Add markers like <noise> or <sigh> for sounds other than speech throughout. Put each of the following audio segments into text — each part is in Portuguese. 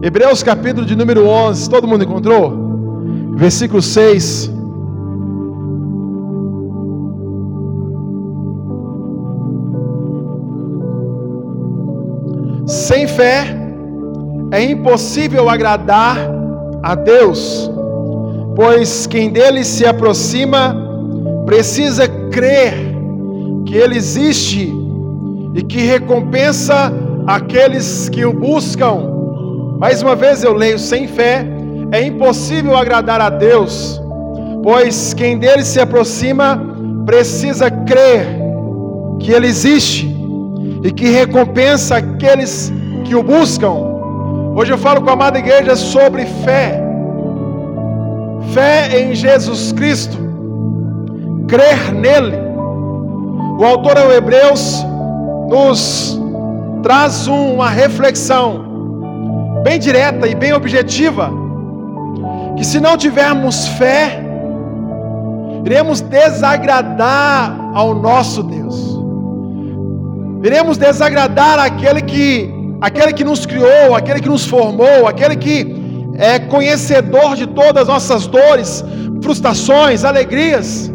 Hebreus capítulo de número 11, todo mundo encontrou? Versículo 6. Sem fé é impossível agradar a Deus, pois quem dele se aproxima precisa crer que ele existe e que recompensa aqueles que o buscam. Mais uma vez eu leio: sem fé é impossível agradar a Deus, pois quem dele se aproxima precisa crer que ele existe e que recompensa aqueles que o buscam. Hoje eu falo com a amada igreja sobre fé. Fé em Jesus Cristo, crer nele. O autor ao Hebreus nos traz uma reflexão bem direta e bem objetiva, que se não tivermos fé, iremos desagradar ao nosso Deus. Iremos desagradar aquele que aquele que nos criou, aquele que nos formou, aquele que é conhecedor de todas as nossas dores, frustrações, alegrias,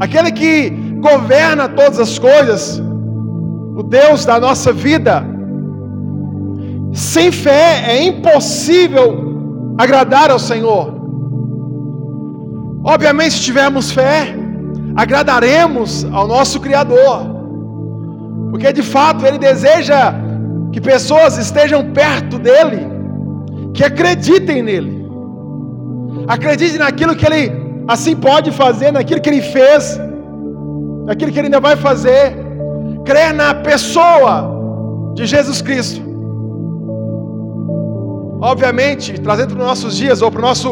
aquele que governa todas as coisas, o Deus da nossa vida. Sem fé é impossível agradar ao Senhor. Obviamente, se tivermos fé, agradaremos ao nosso Criador. Porque de fato ele deseja que pessoas estejam perto dele, que acreditem nele, acreditem naquilo que ele assim pode fazer, naquilo que ele fez, naquilo que ele ainda vai fazer, crer na pessoa de Jesus Cristo. Obviamente, trazendo para os nossos dias ou para o nosso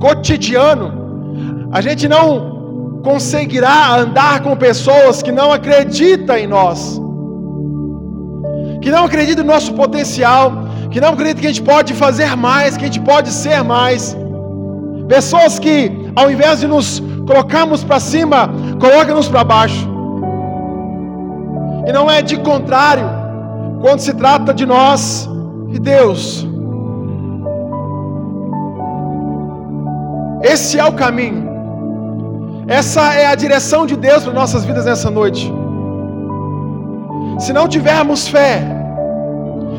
cotidiano, a gente não conseguirá andar com pessoas que não acreditam em nós que não acredita no nosso potencial, que não acredita que a gente pode fazer mais, que a gente pode ser mais. Pessoas que, ao invés de nos colocarmos para cima, colocam-nos para baixo. E não é de contrário quando se trata de nós e Deus. Esse é o caminho. Essa é a direção de Deus para nossas vidas nessa noite. Se não tivermos fé,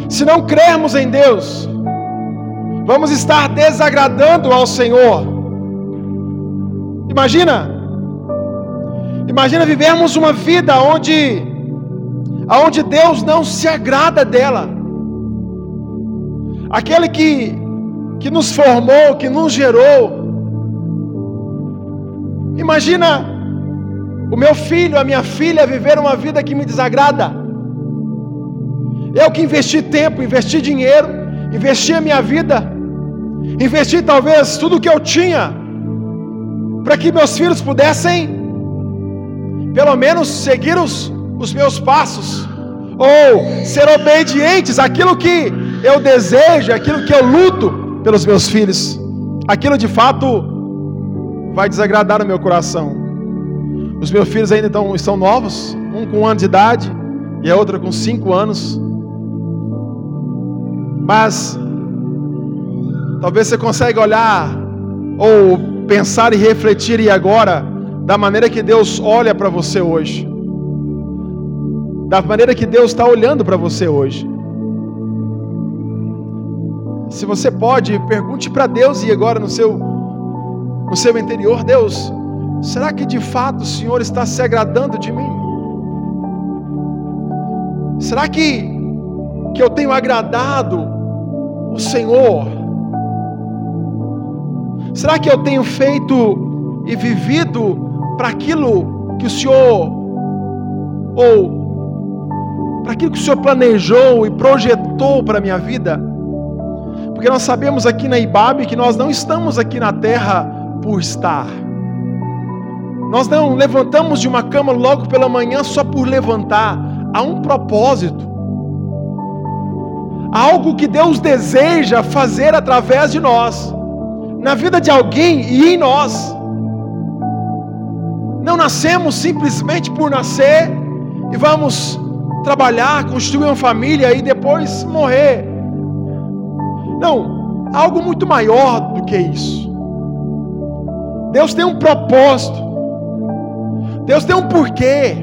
se não crermos em Deus, vamos estar desagradando ao Senhor. Imagina, imagina vivermos uma vida onde, onde Deus não se agrada dela. Aquele que, que nos formou, que nos gerou. Imagina o meu filho, a minha filha viver uma vida que me desagrada. Eu que investi tempo, investi dinheiro, investi a minha vida, investi talvez tudo que eu tinha, para que meus filhos pudessem, pelo menos, seguir os, os meus passos, ou ser obedientes àquilo que eu desejo, aquilo que eu luto pelos meus filhos. Aquilo de fato vai desagradar o meu coração. Os meus filhos ainda estão, estão novos, um com um ano de idade e a outra com cinco anos. Mas talvez você consiga olhar ou pensar e refletir e agora da maneira que Deus olha para você hoje. Da maneira que Deus está olhando para você hoje. Se você pode, pergunte para Deus e agora no seu no seu interior, Deus, será que de fato o Senhor está se agradando de mim? Será que que eu tenho agradado o Senhor? Será que eu tenho feito e vivido para aquilo que o Senhor, ou para aquilo que o Senhor planejou e projetou para a minha vida? Porque nós sabemos aqui na IBAB que nós não estamos aqui na terra por estar. Nós não levantamos de uma cama logo pela manhã só por levantar. Há um propósito algo que Deus deseja fazer através de nós, na vida de alguém e em nós. Não nascemos simplesmente por nascer e vamos trabalhar, construir uma família e depois morrer. Não, algo muito maior do que isso. Deus tem um propósito. Deus tem um porquê.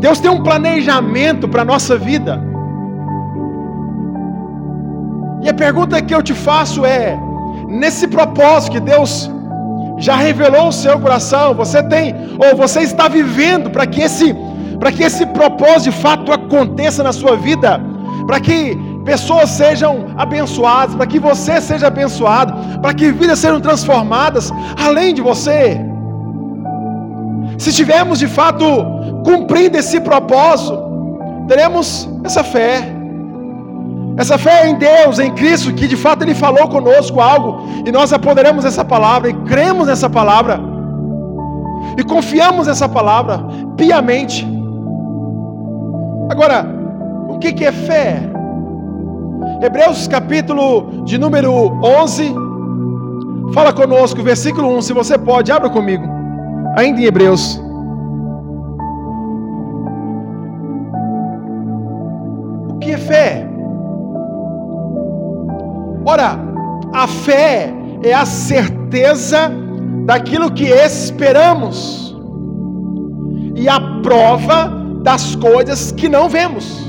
Deus tem um planejamento para a nossa vida. E a pergunta que eu te faço é: nesse propósito que Deus já revelou o seu coração, você tem ou você está vivendo para que esse para que esse propósito de fato aconteça na sua vida, para que pessoas sejam abençoadas, para que você seja abençoado, para que vidas sejam transformadas além de você. Se estivermos de fato cumprindo esse propósito, teremos essa fé. Essa fé em Deus, em Cristo, que de fato Ele falou conosco algo, e nós apoderamos essa palavra, e cremos nessa palavra, e confiamos nessa palavra piamente. Agora, o que é fé? Hebreus capítulo de número 11, fala conosco, versículo 1, se você pode, abra comigo, ainda em Hebreus. O que é fé? Ora, a fé é a certeza daquilo que esperamos e a prova das coisas que não vemos.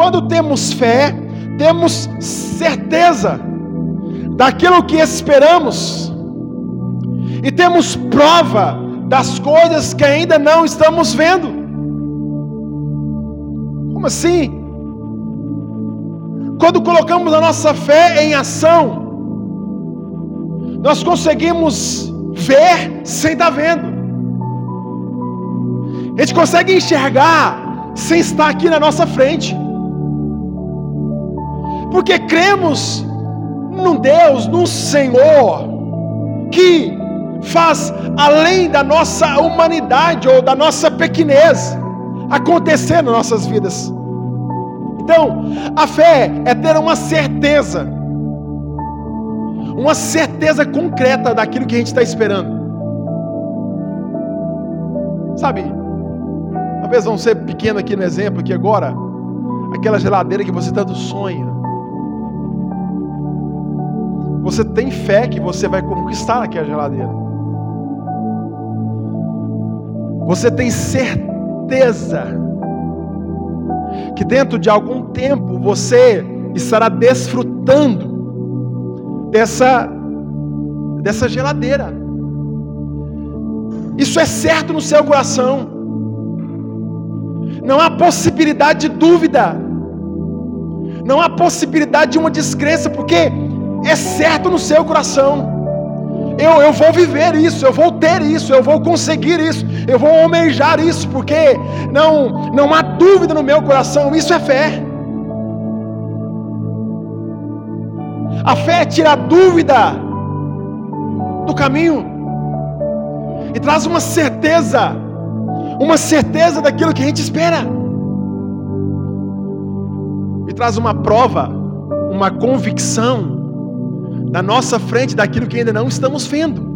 Quando temos fé, temos certeza daquilo que esperamos e temos prova das coisas que ainda não estamos vendo. Como assim? Quando colocamos a nossa fé em ação, nós conseguimos ver sem estar vendo. A gente consegue enxergar sem estar aqui na nossa frente. Porque cremos num Deus, num Senhor, que faz além da nossa humanidade ou da nossa pequenez acontecer nas nossas vidas. Então, a fé é ter uma certeza, uma certeza concreta daquilo que a gente está esperando. Sabe, talvez vamos ser pequeno aqui no exemplo, aqui agora, aquela geladeira que você tanto sonha. Você tem fé que você vai conquistar aquela geladeira. Você tem certeza que dentro de algum tempo você estará desfrutando dessa dessa geladeira. Isso é certo no seu coração. Não há possibilidade de dúvida. Não há possibilidade de uma descrença, porque é certo no seu coração. Eu, eu vou viver isso, eu vou ter isso, eu vou conseguir isso, eu vou almejar isso, porque não, não há dúvida no meu coração, isso é fé. A fé tira a dúvida do caminho e traz uma certeza, uma certeza daquilo que a gente espera, e traz uma prova, uma convicção na nossa frente daquilo que ainda não estamos vendo.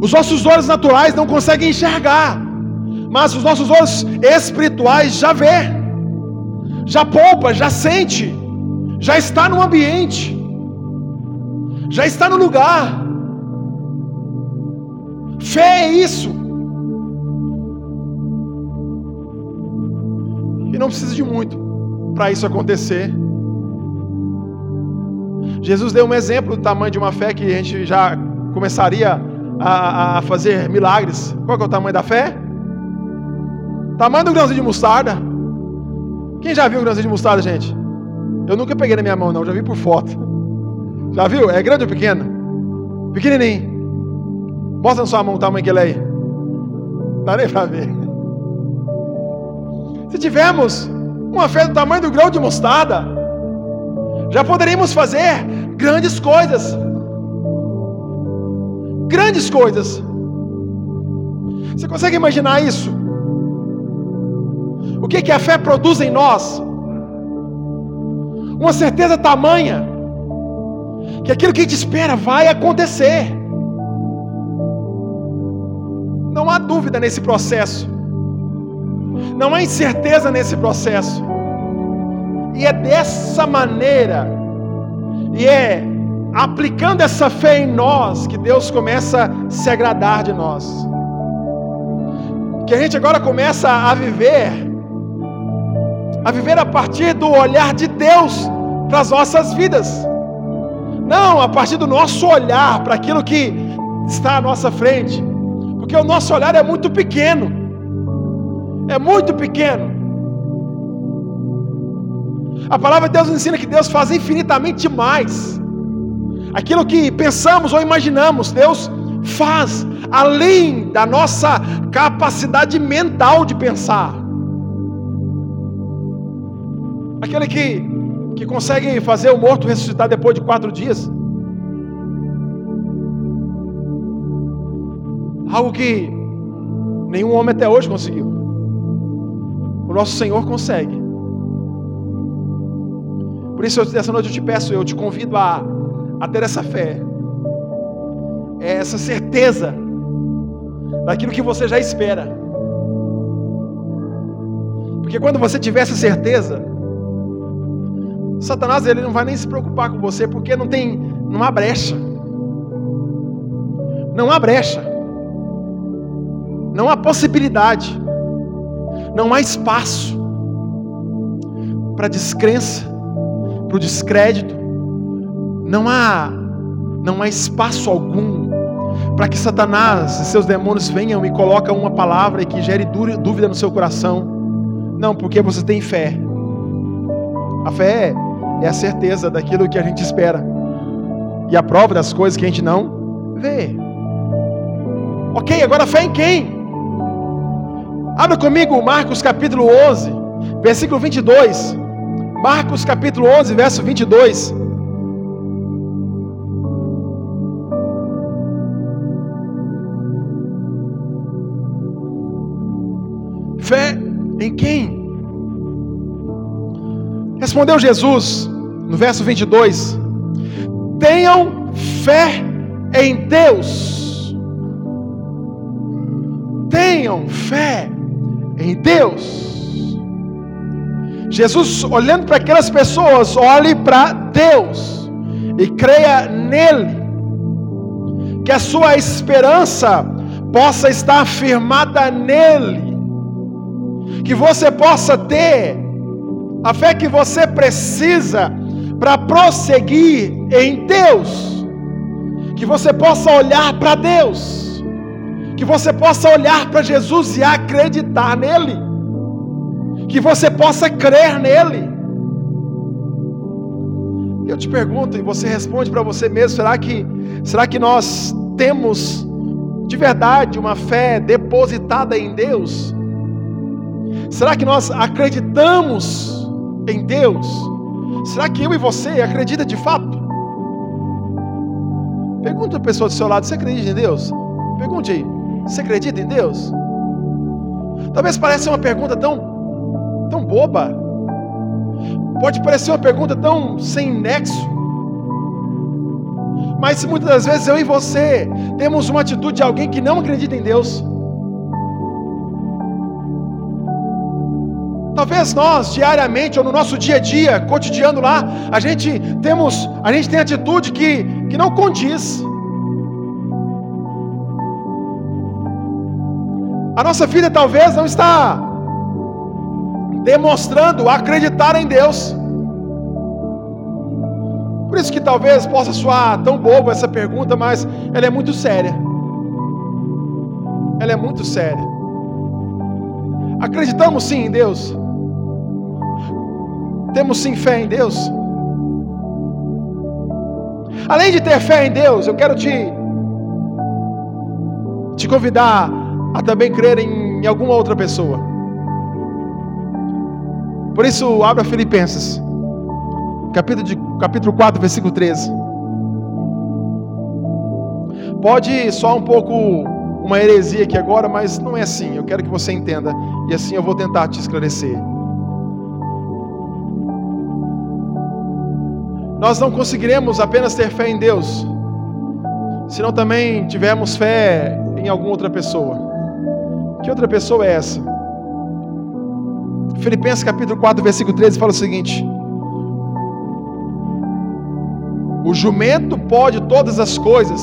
Os nossos olhos naturais não conseguem enxergar, mas os nossos olhos espirituais já vê, já poupa, já sente, já está no ambiente, já está no lugar. Fé é isso. E não precisa de muito para isso acontecer. Jesus deu um exemplo do tamanho de uma fé que a gente já começaria a, a fazer milagres. Qual é o tamanho da fé? Tamanho do grãozinho de mostarda. Quem já viu o grãozinho de mostarda, gente? Eu nunca peguei na minha mão, não, já vi por foto. Já viu? É grande ou pequeno? Pequenininho. Mostra na sua mão o tamanho que ele é aí. Dá nem para ver. Se tivermos uma fé do tamanho do grão de mostarda, já poderíamos fazer grandes coisas. Grandes coisas. Você consegue imaginar isso? O que, que a fé produz em nós? Uma certeza tamanha que aquilo que gente espera vai acontecer. Não há dúvida nesse processo. Não há incerteza nesse processo. E é dessa maneira, e é aplicando essa fé em nós, que Deus começa a se agradar de nós. Que a gente agora começa a viver, a viver a partir do olhar de Deus para as nossas vidas. Não a partir do nosso olhar para aquilo que está à nossa frente. Porque o nosso olhar é muito pequeno. É muito pequeno. A palavra de Deus ensina que Deus faz infinitamente mais. Aquilo que pensamos ou imaginamos, Deus faz além da nossa capacidade mental de pensar. Aquele que, que consegue fazer o morto ressuscitar depois de quatro dias. Algo que nenhum homem até hoje conseguiu. O nosso Senhor consegue. Por isso, essa noite eu te peço, eu te convido a a ter essa fé, é essa certeza daquilo que você já espera. Porque quando você tiver essa certeza, Satanás ele não vai nem se preocupar com você, porque não tem, não há brecha. Não há brecha. Não há possibilidade. Não há espaço para descrença, para o descrédito, não há não há espaço algum para que Satanás e seus demônios venham e colocam uma palavra e que gere dúvida no seu coração. Não, porque você tem fé. A fé é a certeza daquilo que a gente espera e a prova das coisas que a gente não vê. Ok, agora fé em quem? Abra comigo Marcos capítulo 11, versículo 22. Marcos capítulo 11, verso 22. Fé em quem? Respondeu Jesus, no verso 22, tenham fé em Deus. Tenham fé em Deus. Jesus, olhando para aquelas pessoas, olhe para Deus e creia nele, que a sua esperança possa estar firmada nele que você possa ter a fé que você precisa para prosseguir em Deus, que você possa olhar para Deus, que você possa olhar para Jesus e acreditar nele, que você possa crer nele. Eu te pergunto e você responde para você mesmo: será que, será que nós temos de verdade uma fé depositada em Deus? Será que nós acreditamos em Deus? Será que eu e você acredita de fato? Pergunta a pessoa do seu lado: você acredita em Deus? Pergunte aí: você acredita em Deus? Talvez pareça uma pergunta tão, tão boba. Pode parecer uma pergunta tão sem nexo. Mas muitas das vezes eu e você temos uma atitude de alguém que não acredita em Deus. Talvez nós, diariamente, ou no nosso dia a dia, cotidiano lá, a gente temos, a gente tem atitude que, que não condiz. A nossa vida talvez não está demonstrando acreditar em Deus. Por isso que talvez possa soar tão bobo essa pergunta, mas ela é muito séria. Ela é muito séria. Acreditamos sim em Deus. Temos sim fé em Deus? Além de ter fé em Deus, eu quero te, te convidar a também crer em, alguma outra pessoa. Por isso, abra Filipenses, capítulo, de, capítulo 4, versículo 13. Pode soar um pouco uma heresia aqui agora, mas não é assim. Eu quero que você entenda. E assim eu vou tentar te esclarecer. Nós não conseguiremos apenas ter fé em Deus, se não também tivermos fé em alguma outra pessoa. Que outra pessoa é essa? Filipenses capítulo 4, versículo 13 fala o seguinte: O jumento pode todas as coisas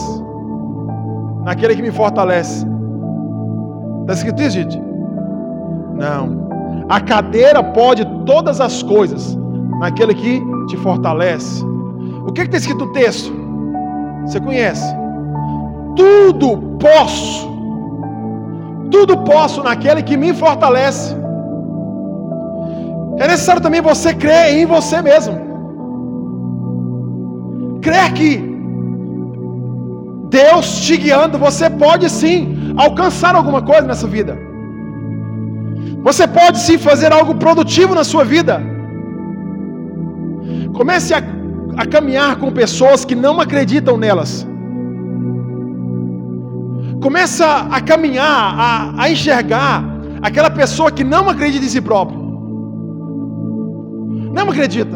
naquele que me fortalece. Está escrito isso, gente? Não. A cadeira pode todas as coisas naquele que te fortalece. O que está escrito no texto? Você conhece? Tudo posso. Tudo posso naquele que me fortalece. É necessário também você crer em você mesmo. Crer que Deus te guiando, você pode sim alcançar alguma coisa nessa vida. Você pode sim fazer algo produtivo na sua vida. Comece a, a caminhar com pessoas que não acreditam nelas. Começa a caminhar, a, a enxergar aquela pessoa que não acredita em si próprio. Não acredita.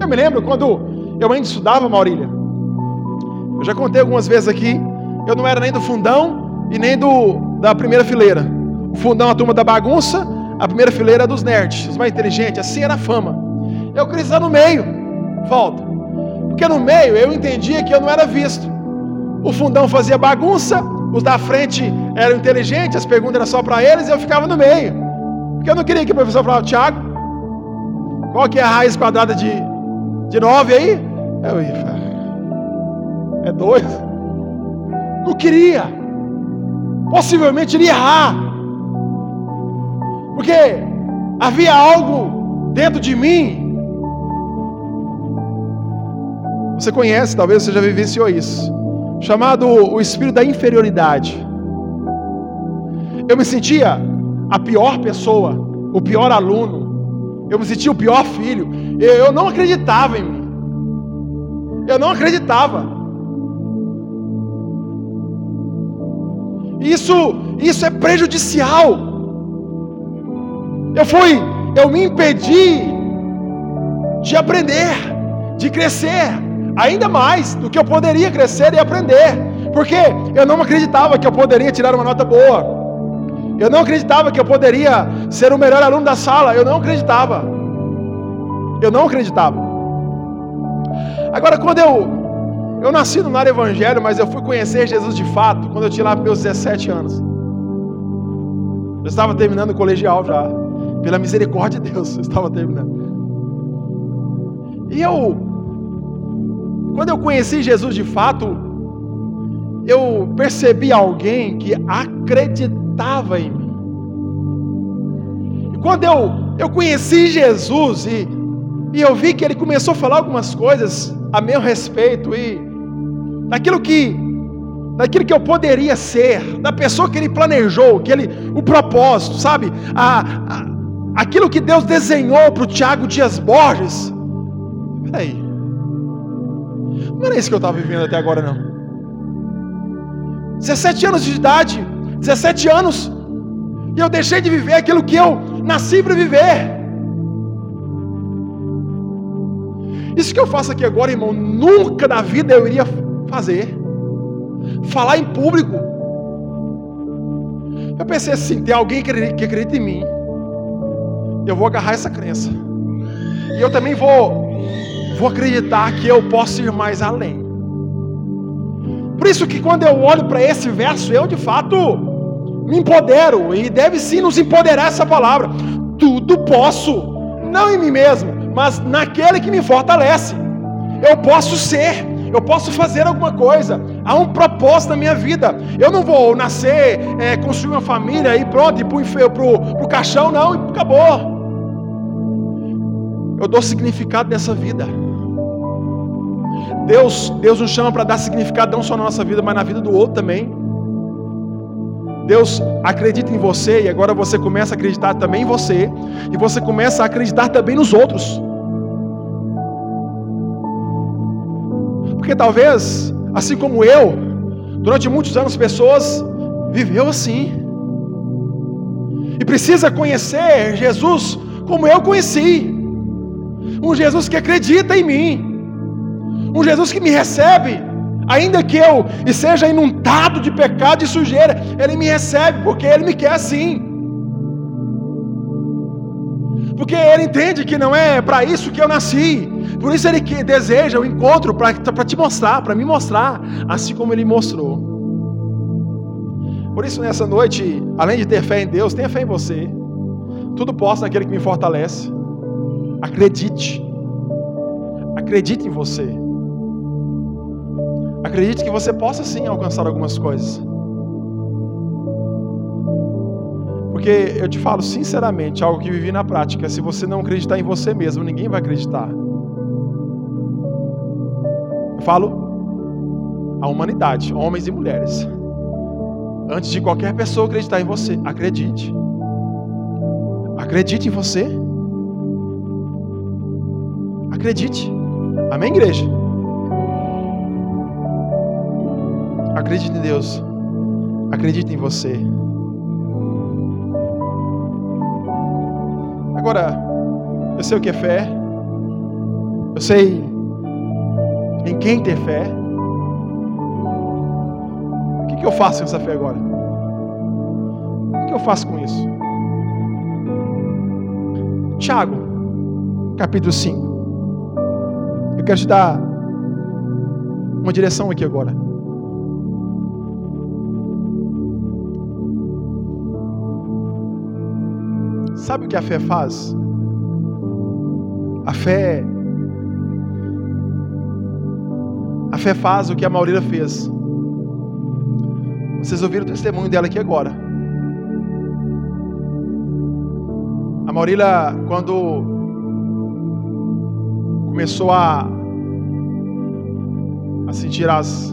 Eu me lembro quando eu ainda estudava, Maurília. Eu já contei algumas vezes aqui. Eu não era nem do fundão e nem do da primeira fileira. O fundão a turma da bagunça, a primeira fileira dos nerds, os mais inteligentes. Assim era a fama. Eu queria estar no meio. Volta. Porque no meio eu entendia que eu não era visto. O fundão fazia bagunça, os da frente eram inteligentes, as perguntas eram só para eles e eu ficava no meio. Porque eu não queria que o professor falasse, Tiago, qual que é a raiz quadrada de, de 9 aí? Eu ia é dois. Não queria. Possivelmente iria errar. Porque havia algo dentro de mim. Você conhece, talvez você já vivenciou isso. Chamado o espírito da inferioridade. Eu me sentia a pior pessoa, o pior aluno. Eu me sentia o pior filho. Eu, eu não acreditava em mim. Eu não acreditava. Isso, isso é prejudicial. Eu fui, eu me impedi de aprender, de crescer, ainda mais do que eu poderia crescer e aprender, porque eu não acreditava que eu poderia tirar uma nota boa. Eu não acreditava que eu poderia ser o melhor aluno da sala. Eu não acreditava. Eu não acreditava. Agora, quando eu eu nasci no lar evangelho, mas eu fui conhecer Jesus de fato quando eu tinha lá meus 17 anos. Eu estava terminando o colegial já. Pela misericórdia de Deus, <laughs> eu estava terminando. E eu, quando eu conheci Jesus de fato, eu percebi alguém que acreditava estava em mim. E quando eu, eu conheci Jesus e, e eu vi que ele começou a falar algumas coisas a meu respeito e daquilo que daquilo que eu poderia ser, da pessoa que ele planejou, que ele o propósito, sabe? A, a aquilo que Deus desenhou para o Tiago Dias Borges. Peraí, não era isso que eu estava vivendo até agora não. 17 anos de idade, 17 anos, e eu deixei de viver aquilo que eu nasci para viver. Isso que eu faço aqui agora, irmão, nunca na vida eu iria fazer. Falar em público. Eu pensei assim: tem alguém que acredita em mim. Eu vou agarrar essa crença. E eu também vou, vou acreditar que eu posso ir mais além. Por isso que quando eu olho para esse verso, eu de fato me empodero, e deve sim nos empoderar essa palavra. Tudo posso, não em mim mesmo, mas naquele que me fortalece. Eu posso ser, eu posso fazer alguma coisa. Há um propósito na minha vida. Eu não vou nascer, é, construir uma família e pronto, ir para o caixão, não, e acabou. Eu dou significado nessa vida. Deus, Deus nos chama para dar significado não só na nossa vida, mas na vida do outro também. Deus acredita em você e agora você começa a acreditar também em você e você começa a acreditar também nos outros. Porque talvez, assim como eu, durante muitos anos pessoas viveu assim. E precisa conhecer Jesus como eu conheci. Um Jesus que acredita em mim. Um Jesus que me recebe Ainda que eu seja inundado de pecado e sujeira, Ele me recebe, porque Ele me quer assim. Porque ele entende que não é para isso que eu nasci. Por isso ele deseja o encontro para te mostrar, para me mostrar, assim como ele mostrou. Por isso, nessa noite, além de ter fé em Deus, tenha fé em você. Tudo posso naquele que me fortalece. Acredite. Acredite em você. Acredite que você possa sim alcançar algumas coisas. Porque eu te falo sinceramente, algo que vivi na prática, se você não acreditar em você mesmo, ninguém vai acreditar. Eu falo a humanidade, homens e mulheres. Antes de qualquer pessoa acreditar em você, acredite. Acredite em você. Acredite. Amém, igreja? Acredite em Deus. Acredite em você. Agora, eu sei o que é fé. Eu sei em quem ter fé. O que, que eu faço com essa fé agora? O que eu faço com isso? Tiago, capítulo 5. Eu quero te dar uma direção aqui agora. Sabe o que a fé faz? A fé. A fé faz o que a Maurília fez. Vocês ouviram o testemunho dela aqui agora. A Maurília, quando começou a, a sentir as,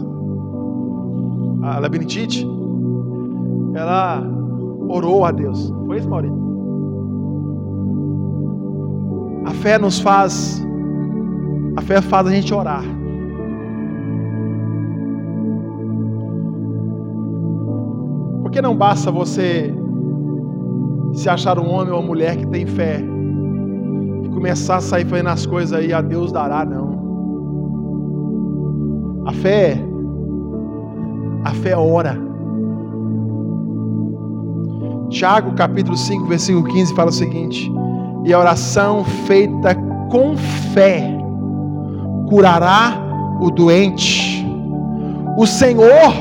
a labirintite, ela orou a Deus. Foi isso, Maurília? Fé nos faz, a fé faz a gente orar. Porque não basta você se achar um homem ou uma mulher que tem fé e começar a sair fazendo as coisas aí, a Deus dará, não. A fé, a fé ora. Tiago capítulo 5, versículo 15 fala o seguinte: e a oração feita com fé curará o doente. O Senhor,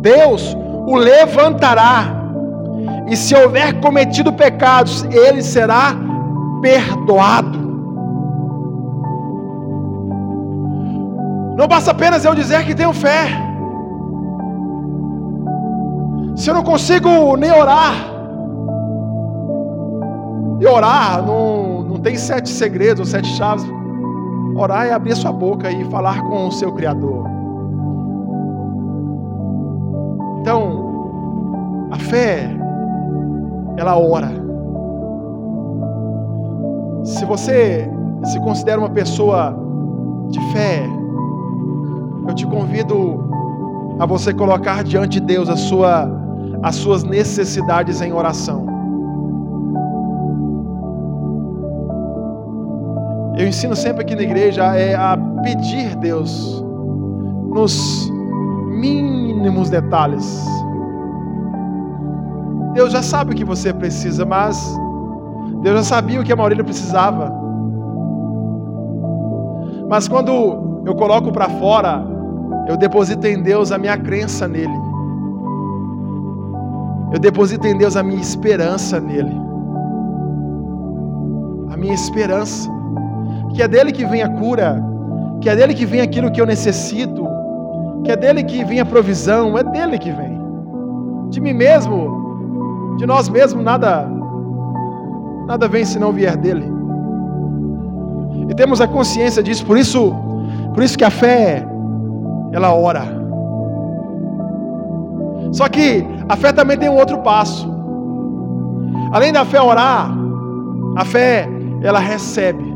Deus, o levantará. E se houver cometido pecados, ele será perdoado. Não basta apenas eu dizer que tenho fé. Se eu não consigo nem orar, e orar não, não tem sete segredos, sete chaves. Orar é abrir sua boca e falar com o seu Criador. Então, a fé, ela ora. Se você se considera uma pessoa de fé, eu te convido a você colocar diante de Deus sua, as suas necessidades em oração. Eu ensino sempre aqui na igreja é a pedir Deus nos mínimos detalhes. Deus já sabe o que você precisa, mas Deus já sabia o que a Maurília precisava. Mas quando eu coloco para fora, eu deposito em Deus a minha crença nele. Eu deposito em Deus a minha esperança nele. A minha esperança que é dele que vem a cura, que é dele que vem aquilo que eu necessito, que é dele que vem a provisão, é dele que vem. De mim mesmo, de nós mesmos, nada nada vem se não vier dele. E temos a consciência disso, por isso, por isso que a fé ela ora. Só que a fé também tem um outro passo. Além da fé orar, a fé ela recebe.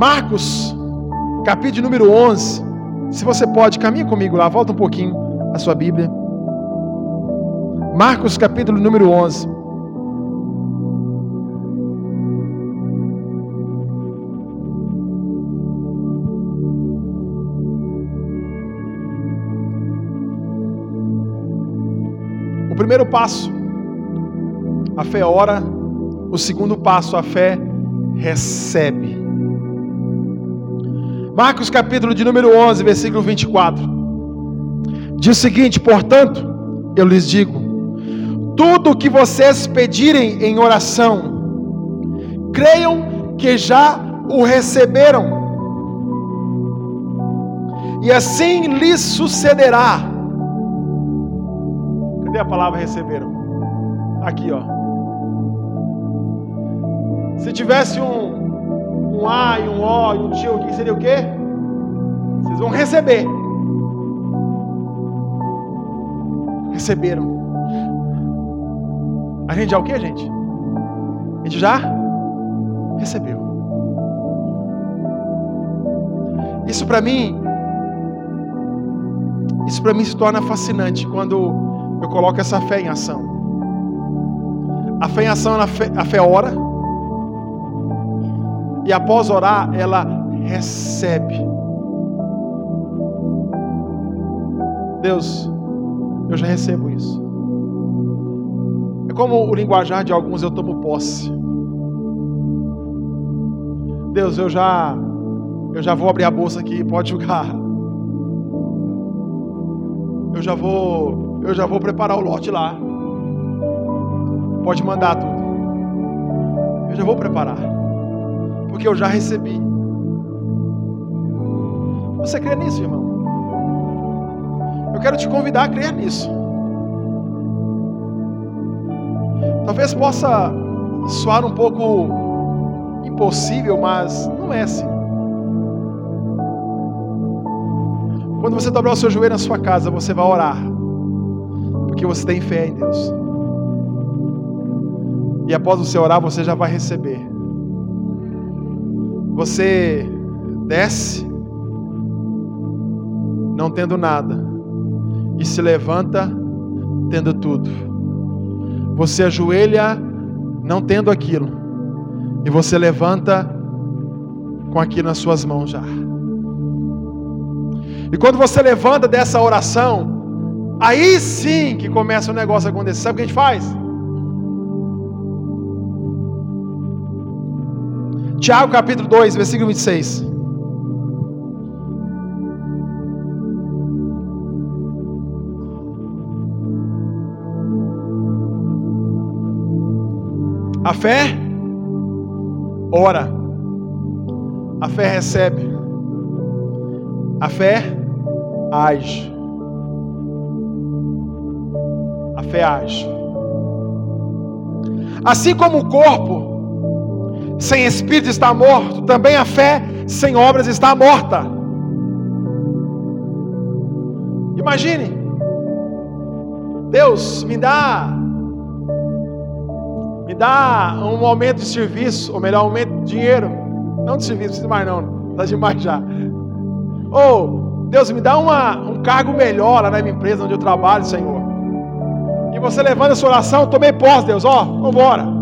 Marcos, capítulo número 11. Se você pode, caminha comigo lá, volta um pouquinho a sua Bíblia. Marcos, capítulo número 11. O primeiro passo, a fé ora, o segundo passo, a fé recebe. Marcos capítulo de número 11, versículo 24. Diz o seguinte: Portanto, eu lhes digo, tudo o que vocês pedirem em oração, creiam que já o receberam, e assim lhes sucederá. Cadê a palavra receberam? Aqui, ó. Se tivesse um, um A e um O e um tio aqui, seria o quê? Vocês vão receber. Receberam. A gente já o quê, gente? A gente já recebeu. Isso para mim, isso para mim se torna fascinante quando eu coloco essa fé em ação. A fé em ação, a fé, a fé ora, e após orar, ela recebe. Deus, eu já recebo isso. É como o linguajar de alguns, eu tomo posse. Deus, eu já eu já vou abrir a bolsa aqui, pode julgar. Eu já vou eu já vou preparar o lote lá. Pode mandar tudo. Eu já vou preparar porque eu já recebi. Você crê nisso, irmão? Eu quero te convidar a crer nisso. Talvez possa soar um pouco impossível, mas não é assim. Quando você dobrar o seu joelho na sua casa, você vai orar, porque você tem fé em Deus. E após você orar, você já vai receber. Você desce não tendo nada e se levanta tendo tudo. Você ajoelha não tendo aquilo e você levanta com aquilo nas suas mãos já. E quando você levanta dessa oração, aí sim que começa o negócio a acontecer. Sabe o que a gente faz? Tiago capítulo 2, versículo 26. A fé ora, a fé recebe, a fé age, a fé age. Assim como o corpo sem espírito está morto, também a fé sem obras está morta. Imagine, Deus me dá, me dá um aumento de serviço, ou melhor, um aumento de dinheiro, não de serviço, não mais não, está demais já. Ou Deus me dá uma, um cargo melhor lá na minha empresa onde eu trabalho, Senhor. E você levando a sua oração, tomei posse, Deus, ó, vamos embora.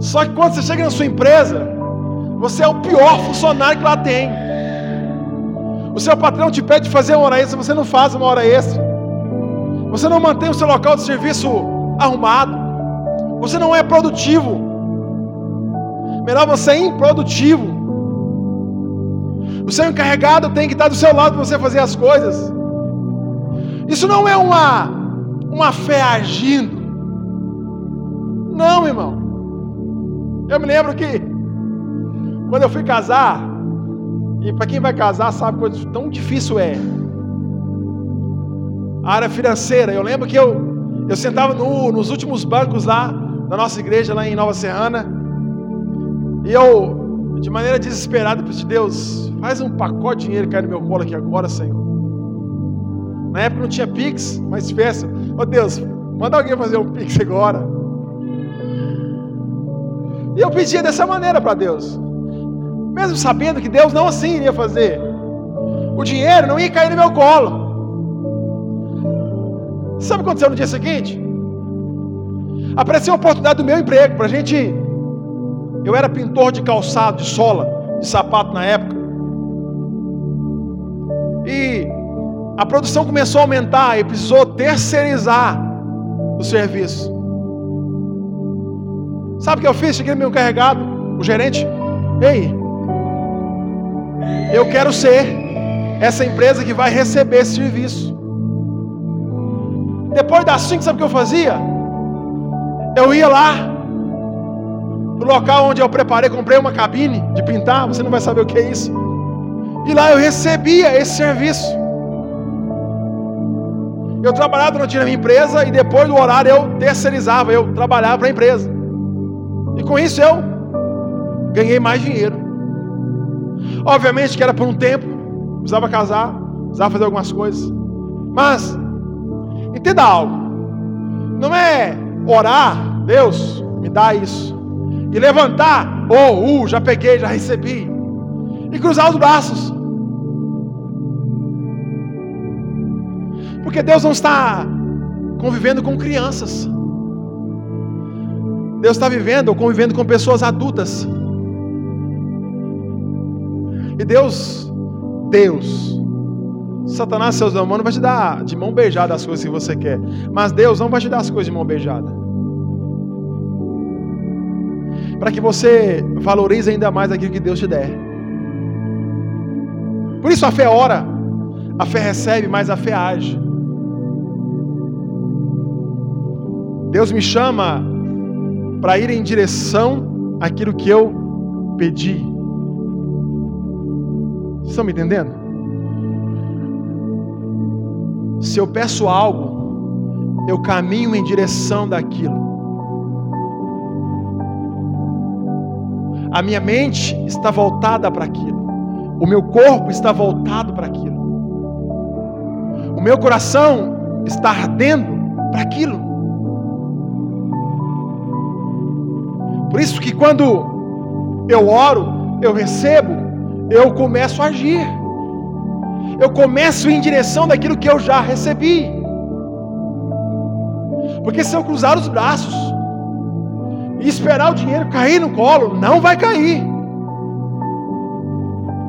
Só que quando você chega na sua empresa, você é o pior funcionário que lá tem. O seu patrão te pede fazer uma hora extra, você não faz uma hora extra. Você não mantém o seu local de serviço arrumado. Você não é produtivo. Melhor você é improdutivo. O seu encarregado tem que estar do seu lado para você fazer as coisas. Isso não é uma, uma fé agindo. Não, irmão. Eu me lembro que quando eu fui casar, e para quem vai casar sabe quanto tão difícil é. A área financeira, eu lembro que eu, eu sentava no, nos últimos bancos lá, da nossa igreja, lá em Nova Serrana, e eu, de maneira desesperada, pedi, Deus, faz um pacote de dinheiro cair no meu colo aqui agora, Senhor. Na época não tinha Pix, mas peça, oh Deus, manda alguém fazer um Pix agora. E eu pedia dessa maneira para Deus, mesmo sabendo que Deus não assim iria fazer. O dinheiro não ia cair no meu colo. Sabe o que aconteceu no dia seguinte? Apareceu a oportunidade do meu emprego para a gente. Eu era pintor de calçado, de sola, de sapato na época. E a produção começou a aumentar e precisou terceirizar o serviço. Sabe o que eu fiz? Cheguei no meu encarregado, o gerente. Ei, eu quero ser essa empresa que vai receber esse serviço. Depois das 5, sabe o que eu fazia? Eu ia lá, no local onde eu preparei, comprei uma cabine de pintar, você não vai saber o que é isso. E lá eu recebia esse serviço. Eu trabalhava durante a minha empresa e depois do horário eu terceirizava, eu trabalhava para a empresa. E com isso eu ganhei mais dinheiro. Obviamente que era por um tempo, precisava casar, precisava fazer algumas coisas. Mas, entenda algo. Não é orar, Deus, me dá isso. E levantar, oh, uh, já peguei, já recebi. E cruzar os braços. Porque Deus não está convivendo com crianças. Deus está vivendo ou convivendo com pessoas adultas. E Deus, Deus, Satanás, seus demônios, vai te dar de mão beijada as coisas que você quer. Mas Deus não vai te dar as coisas de mão beijada. Para que você valorize ainda mais aquilo que Deus te der. Por isso a fé ora, a fé recebe, mas a fé age. Deus me chama para ir em direção àquilo que eu pedi. Vocês estão me entendendo? Se eu peço algo, eu caminho em direção daquilo. A minha mente está voltada para aquilo. O meu corpo está voltado para aquilo. O meu coração está ardendo para aquilo. Por isso que quando eu oro, eu recebo, eu começo a agir. Eu começo em direção daquilo que eu já recebi. Porque se eu cruzar os braços e esperar o dinheiro cair no colo, não vai cair.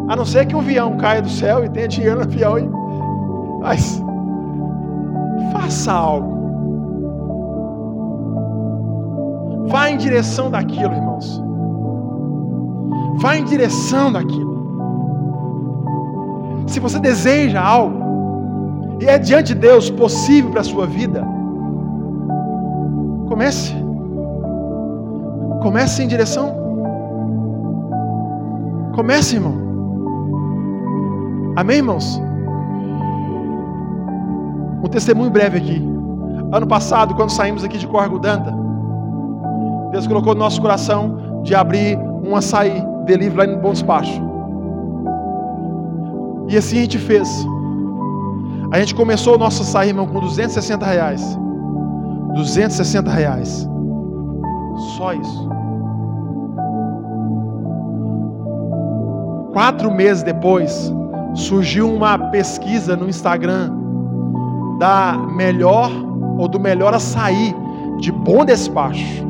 A não ser que um avião caia do céu e tenha dinheiro no avião. Mas faça algo. Vá em direção daquilo, irmãos. Vá em direção daquilo. Se você deseja algo, e é diante de Deus possível para a sua vida, comece. Comece em direção. Comece, irmão. Amém, irmãos? Um testemunho breve aqui. Ano passado, quando saímos aqui de Corgudanta, Deus colocou no nosso coração de abrir um açaí delivery lá em Bom Despacho. E assim a gente fez. A gente começou o nosso açaí, irmão, com 260 reais. 260 reais. Só isso. Quatro meses depois, surgiu uma pesquisa no Instagram da melhor ou do melhor açaí de bom despacho.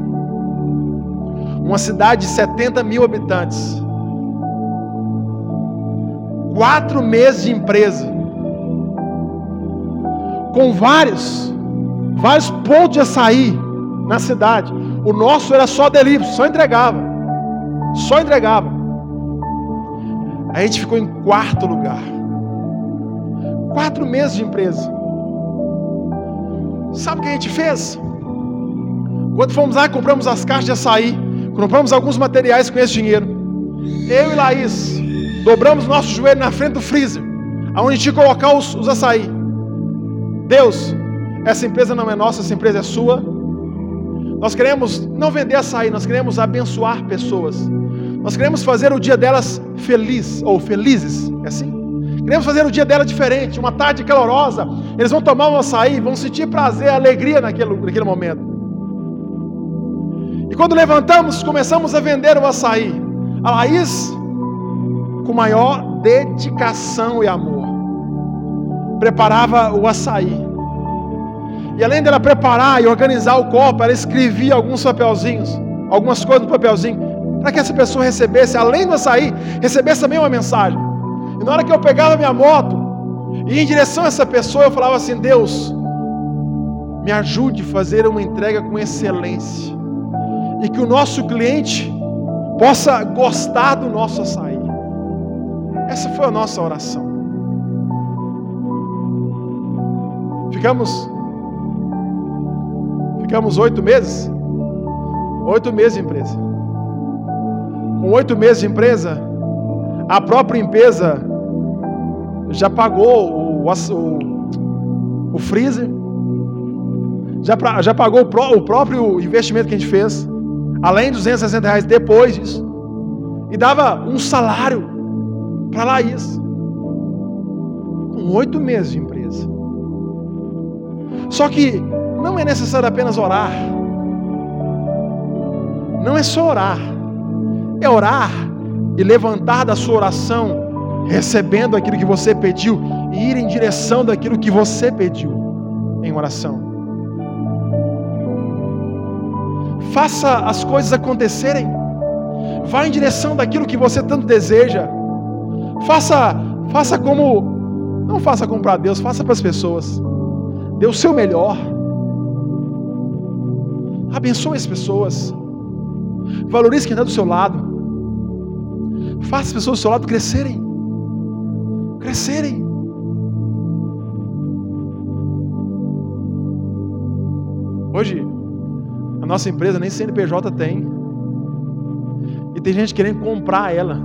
Uma cidade de 70 mil habitantes. Quatro meses de empresa. Com vários, vários pontos de açaí na cidade. O nosso era só delivery, só entregava. Só entregava. A gente ficou em quarto lugar. Quatro meses de empresa. Sabe o que a gente fez? Quando fomos lá, compramos as caixas de açaí. Compramos alguns materiais com esse dinheiro. Eu e Laís dobramos nosso joelho na frente do freezer, aonde a gente ia colocar os, os açaí. Deus, essa empresa não é nossa, essa empresa é sua. Nós queremos não vender açaí, nós queremos abençoar pessoas. Nós queremos fazer o dia delas feliz ou felizes, é assim? Queremos fazer o dia dela diferente, uma tarde calorosa. Eles vão tomar um açaí, vão sentir prazer, alegria naquele, naquele momento. E quando levantamos, começamos a vender o açaí. A Laís, com maior dedicação e amor, preparava o açaí. E além dela preparar e organizar o copo, ela escrevia alguns papelzinhos, algumas coisas no papelzinho, para que essa pessoa recebesse, além do açaí, recebesse também uma mensagem. E na hora que eu pegava minha moto e ia em direção a essa pessoa, eu falava assim: Deus, me ajude a fazer uma entrega com excelência e que o nosso cliente possa gostar do nosso açaí. Essa foi a nossa oração. Ficamos ficamos oito meses, oito meses de empresa. Com oito meses de empresa, a própria empresa já pagou o, o, o freezer, já, já pagou o, o próprio investimento que a gente fez, além de 260 reais depois disso, e dava um salário para Laís, com oito meses de empresa. Só que não é necessário apenas orar, não é só orar, é orar e levantar da sua oração, recebendo aquilo que você pediu e ir em direção daquilo que você pediu em oração. Faça as coisas acontecerem. Vá em direção daquilo que você tanto deseja. Faça, faça como não faça como para Deus, faça para as pessoas. Dê o seu melhor. Abençoe as pessoas. Valorize quem está do seu lado. Faça as pessoas do seu lado crescerem. Crescerem. Hoje, a nossa empresa nem CNPJ tem. E tem gente querendo comprar ela.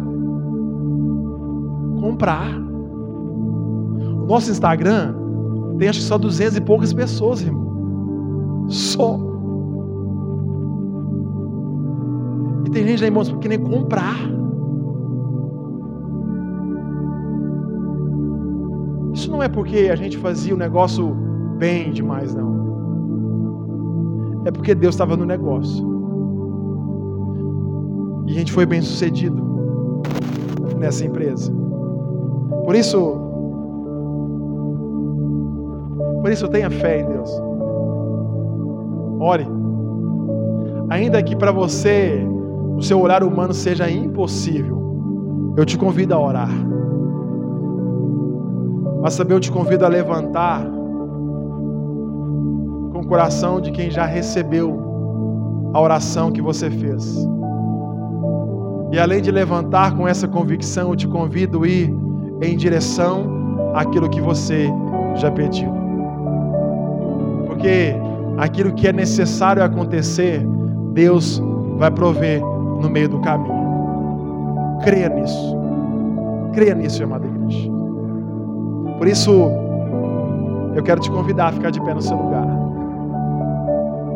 Comprar. O nosso Instagram tem acho que só duzentas e poucas pessoas, irmão. Só. E tem gente aí, irmãos, que nem comprar. Isso não é porque a gente fazia o negócio bem demais, não. É porque Deus estava no negócio. E a gente foi bem sucedido nessa empresa. Por isso, por isso tenha fé em Deus. Ore. Ainda que para você o seu olhar humano seja impossível, eu te convido a orar. Mas também eu te convido a levantar coração de quem já recebeu a oração que você fez. E além de levantar com essa convicção, eu te convido a ir em direção àquilo que você já pediu. Porque aquilo que é necessário acontecer, Deus vai prover no meio do caminho. Creia nisso. Creia nisso, amada igreja. Por isso, eu quero te convidar a ficar de pé no seu lugar.